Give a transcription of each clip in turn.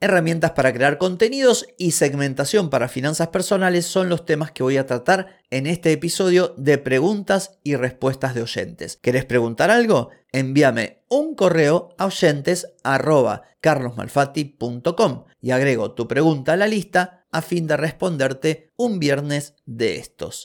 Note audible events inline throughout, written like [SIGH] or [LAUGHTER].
Herramientas para crear contenidos y segmentación para finanzas personales son los temas que voy a tratar en este episodio de preguntas y respuestas de oyentes. ¿Querés preguntar algo? Envíame un correo a oyentes@carlosmalfatti.com y agrego tu pregunta a la lista a fin de responderte un viernes de estos.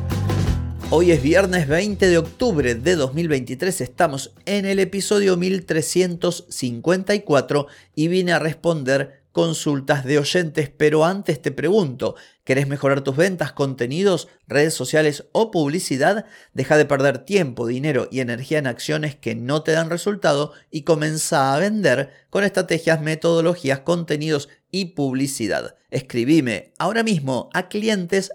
Hoy es viernes 20 de octubre de 2023, estamos en el episodio 1354 y vine a responder consultas de oyentes, pero antes te pregunto, ¿querés mejorar tus ventas, contenidos, redes sociales o publicidad? Deja de perder tiempo, dinero y energía en acciones que no te dan resultado y comienza a vender con estrategias, metodologías, contenidos y publicidad. Escribime ahora mismo a clientes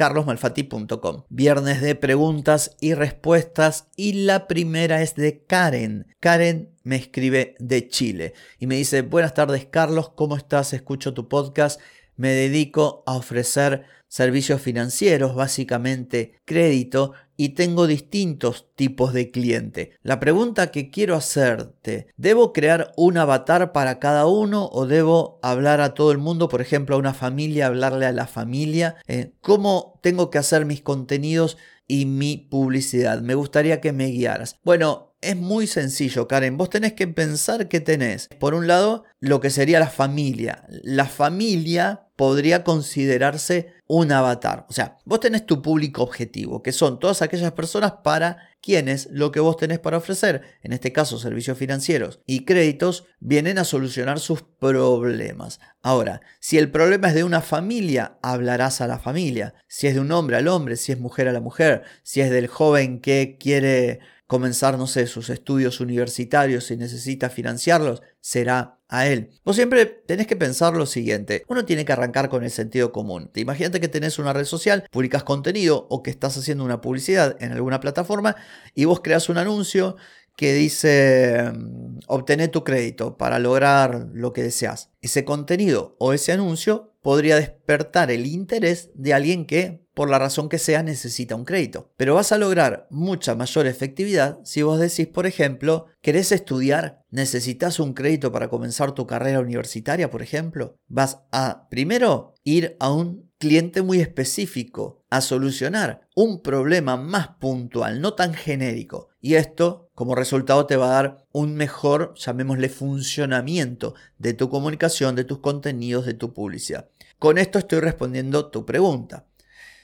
carlosmalfati.com. Viernes de preguntas y respuestas y la primera es de Karen. Karen me escribe de Chile y me dice, buenas tardes Carlos, ¿cómo estás? Escucho tu podcast. Me dedico a ofrecer servicios financieros, básicamente crédito, y tengo distintos tipos de cliente. La pregunta que quiero hacerte, ¿debo crear un avatar para cada uno o debo hablar a todo el mundo, por ejemplo, a una familia, hablarle a la familia? Eh, ¿Cómo tengo que hacer mis contenidos y mi publicidad? Me gustaría que me guiaras. Bueno, es muy sencillo, Karen. Vos tenés que pensar que tenés, por un lado, lo que sería la familia. La familia podría considerarse un avatar. O sea, vos tenés tu público objetivo, que son todas aquellas personas para quienes lo que vos tenés para ofrecer, en este caso servicios financieros y créditos, vienen a solucionar sus problemas. Ahora, si el problema es de una familia, hablarás a la familia. Si es de un hombre al hombre, si es mujer a la mujer, si es del joven que quiere comenzar, no sé, sus estudios universitarios y necesita financiarlos, será a él. Vos siempre tenés que pensar lo siguiente, uno tiene que arrancar con el sentido común. Te imagínate que tenés una red social, publicas contenido o que estás haciendo una publicidad en alguna plataforma y vos creas un anuncio que dice mm, obtener tu crédito para lograr lo que deseas. Ese contenido o ese anuncio podría despertar el interés de alguien que por la razón que sea, necesita un crédito. Pero vas a lograr mucha mayor efectividad si vos decís, por ejemplo, ¿querés estudiar? ¿Necesitas un crédito para comenzar tu carrera universitaria, por ejemplo? Vas a, primero, ir a un cliente muy específico, a solucionar un problema más puntual, no tan genérico. Y esto, como resultado, te va a dar un mejor, llamémosle, funcionamiento de tu comunicación, de tus contenidos, de tu publicidad. Con esto estoy respondiendo tu pregunta.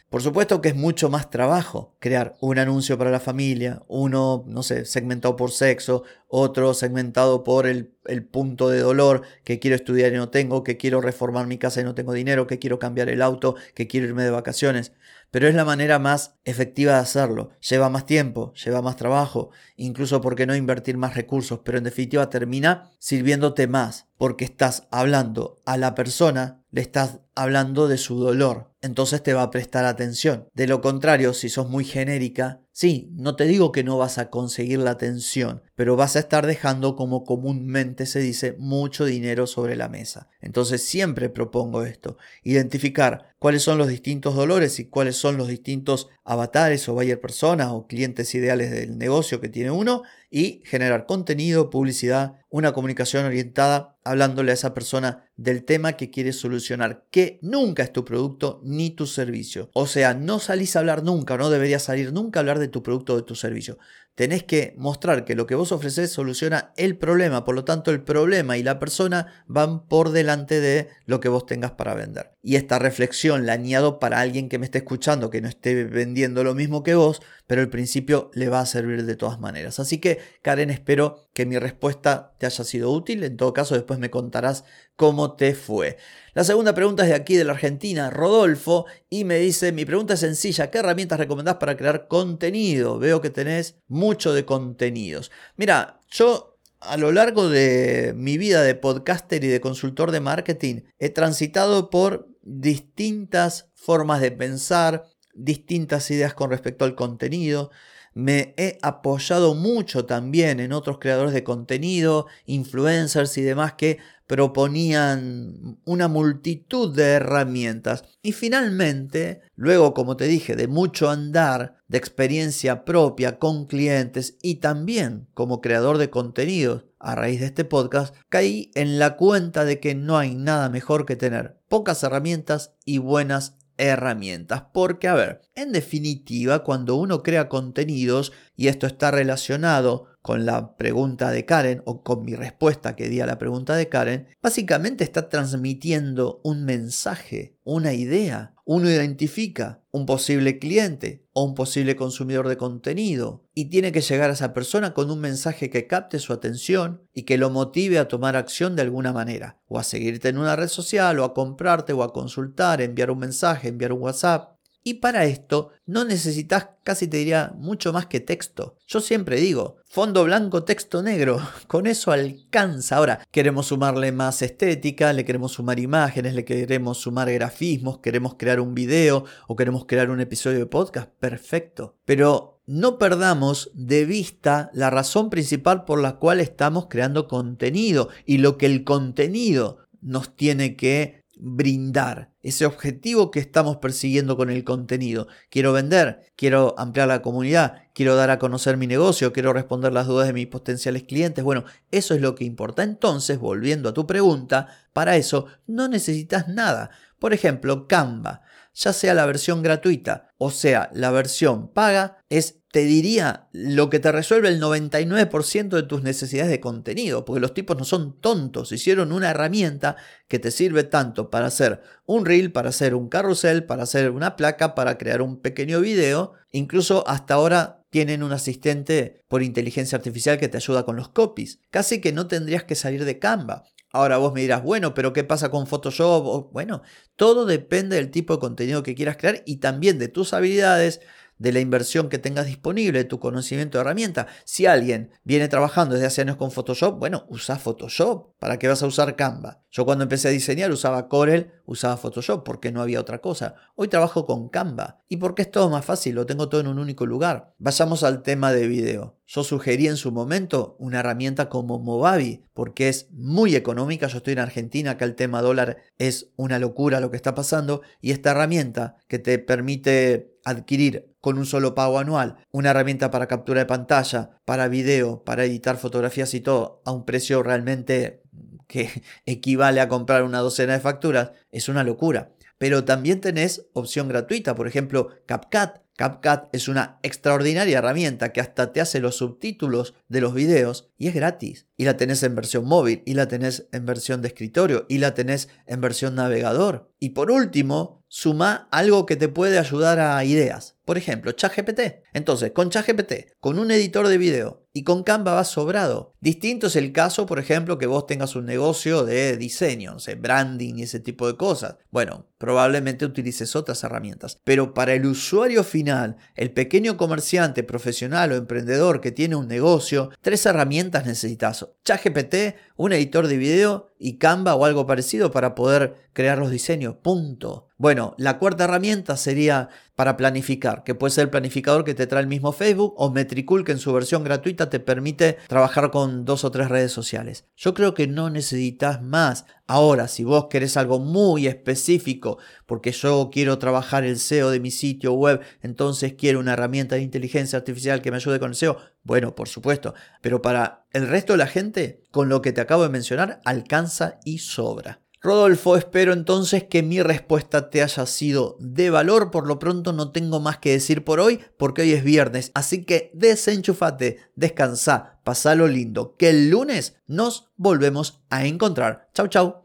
Por supuesto que es mucho más trabajo crear un anuncio para la familia, uno, no sé, segmentado por sexo, otro segmentado por el, el, punto de dolor, que quiero estudiar y no tengo, que quiero reformar mi casa y no tengo dinero, que quiero cambiar el auto, que quiero irme de vacaciones. Pero es la manera más efectiva de hacerlo. Lleva más tiempo, lleva más trabajo, incluso porque no invertir más recursos, pero en definitiva termina sirviéndote más, porque estás hablando a la persona, le estás hablando de su dolor, entonces te va a prestar atención. De lo contrario, si sos muy genérica, sí, no te digo que no vas a conseguir la atención, pero vas a estar dejando, como comúnmente se dice, mucho dinero sobre la mesa. Entonces siempre propongo esto, identificar cuáles son los distintos dolores y cuáles son los distintos avatares o buyer personas o clientes ideales del negocio que tiene uno y generar contenido, publicidad, una comunicación orientada hablándole a esa persona del tema que quieres solucionar, nunca es tu producto ni tu servicio. O sea, no salís a hablar nunca, no deberías salir nunca a hablar de tu producto o de tu servicio. Tenés que mostrar que lo que vos ofreces soluciona el problema, por lo tanto el problema y la persona van por delante de lo que vos tengas para vender. Y esta reflexión la añado para alguien que me esté escuchando, que no esté vendiendo lo mismo que vos, pero el principio le va a servir de todas maneras. Así que, Karen, espero que mi respuesta te haya sido útil. En todo caso, después me contarás cómo te fue. La segunda pregunta es de aquí, de la Argentina, Rodolfo, y me dice, mi pregunta es sencilla, ¿qué herramientas recomendás para crear contenido? Veo que tenés mucho de contenidos. Mira, yo a lo largo de mi vida de podcaster y de consultor de marketing, he transitado por distintas formas de pensar, distintas ideas con respecto al contenido. Me he apoyado mucho también en otros creadores de contenido, influencers y demás que proponían una multitud de herramientas. Y finalmente, luego, como te dije, de mucho andar, de experiencia propia con clientes y también como creador de contenidos a raíz de este podcast, caí en la cuenta de que no hay nada mejor que tener pocas herramientas y buenas herramientas. Porque, a ver, en definitiva, cuando uno crea contenidos, y esto está relacionado con la pregunta de Karen o con mi respuesta que di a la pregunta de Karen, básicamente está transmitiendo un mensaje, una idea. Uno identifica un posible cliente o un posible consumidor de contenido y tiene que llegar a esa persona con un mensaje que capte su atención y que lo motive a tomar acción de alguna manera, o a seguirte en una red social, o a comprarte, o a consultar, enviar un mensaje, enviar un WhatsApp. Y para esto no necesitas, casi te diría, mucho más que texto. Yo siempre digo, fondo blanco, texto negro, [LAUGHS] con eso alcanza. Ahora, queremos sumarle más estética, le queremos sumar imágenes, le queremos sumar grafismos, queremos crear un video o queremos crear un episodio de podcast, perfecto. Pero no perdamos de vista la razón principal por la cual estamos creando contenido y lo que el contenido nos tiene que brindar, ese objetivo que estamos persiguiendo con el contenido. Quiero vender, quiero ampliar la comunidad, quiero dar a conocer mi negocio, quiero responder las dudas de mis potenciales clientes. Bueno, eso es lo que importa. Entonces, volviendo a tu pregunta, para eso no necesitas nada. Por ejemplo, Canva, ya sea la versión gratuita o sea la versión paga, es te diría lo que te resuelve el 99% de tus necesidades de contenido, porque los tipos no son tontos, hicieron una herramienta que te sirve tanto para hacer un reel, para hacer un carrusel, para hacer una placa, para crear un pequeño video, incluso hasta ahora tienen un asistente por inteligencia artificial que te ayuda con los copies. Casi que no tendrías que salir de Canva. Ahora vos me dirás, bueno, pero ¿qué pasa con Photoshop? Bueno, todo depende del tipo de contenido que quieras crear y también de tus habilidades, de la inversión que tengas disponible, de tu conocimiento de herramienta. Si alguien viene trabajando desde hace años con Photoshop, bueno, usa Photoshop. ¿Para qué vas a usar Canva? Yo cuando empecé a diseñar usaba Corel, usaba Photoshop porque no había otra cosa. Hoy trabajo con Canva. ¿Y porque es todo más fácil? Lo tengo todo en un único lugar. Vayamos al tema de video. Yo sugerí en su momento una herramienta como Movavi porque es muy económica. Yo estoy en Argentina, acá el tema dólar es una locura lo que está pasando. Y esta herramienta que te permite adquirir con un solo pago anual una herramienta para captura de pantalla, para video, para editar fotografías y todo a un precio realmente que [LAUGHS] equivale a comprar una docena de facturas, es una locura. Pero también tenés opción gratuita, por ejemplo, CapCut. CapCut es una extraordinaria herramienta que hasta te hace los subtítulos de los videos y es gratis. Y la tenés en versión móvil, y la tenés en versión de escritorio, y la tenés en versión navegador. Y por último, suma algo que te puede ayudar a ideas. Por ejemplo, ChatGPT. Entonces, con ChatGPT, con un editor de video y con Canva va sobrado. Distinto es el caso, por ejemplo, que vos tengas un negocio de diseño, no sé, branding y ese tipo de cosas. Bueno, probablemente utilices otras herramientas. Pero para el usuario final, el pequeño comerciante, profesional o emprendedor que tiene un negocio, tres herramientas necesitas. ChatGPT, un editor de video y Canva o algo parecido para poder crear los diseños. Punto. Bueno, la cuarta herramienta sería para planificar, que puede ser el planificador que te trae el mismo Facebook o Metricool que en su versión gratuita te permite trabajar con dos o tres redes sociales. Yo creo que no necesitas más. Ahora, si vos querés algo muy específico, porque yo quiero trabajar el SEO de mi sitio web, entonces quiero una herramienta de inteligencia artificial que me ayude con el SEO, bueno, por supuesto, pero para el resto de la gente, con lo que te acabo de mencionar, alcanza y sobra. Rodolfo, espero entonces que mi respuesta te haya sido de valor. Por lo pronto no tengo más que decir por hoy porque hoy es viernes. Así que desenchufate, descansa, pasalo lindo, que el lunes nos volvemos a encontrar. Chau, chau.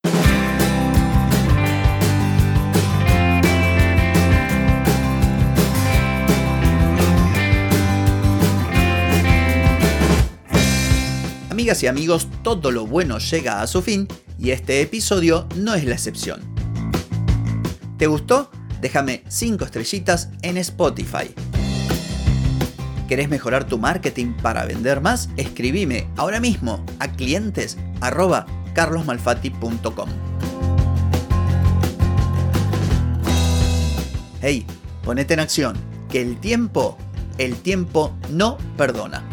Amigas y amigos, todo lo bueno llega a su fin y este episodio no es la excepción. ¿Te gustó? Déjame 5 estrellitas en Spotify. ¿Querés mejorar tu marketing para vender más? Escribime ahora mismo a clientes. Hey, ponete en acción, que el tiempo, el tiempo no perdona.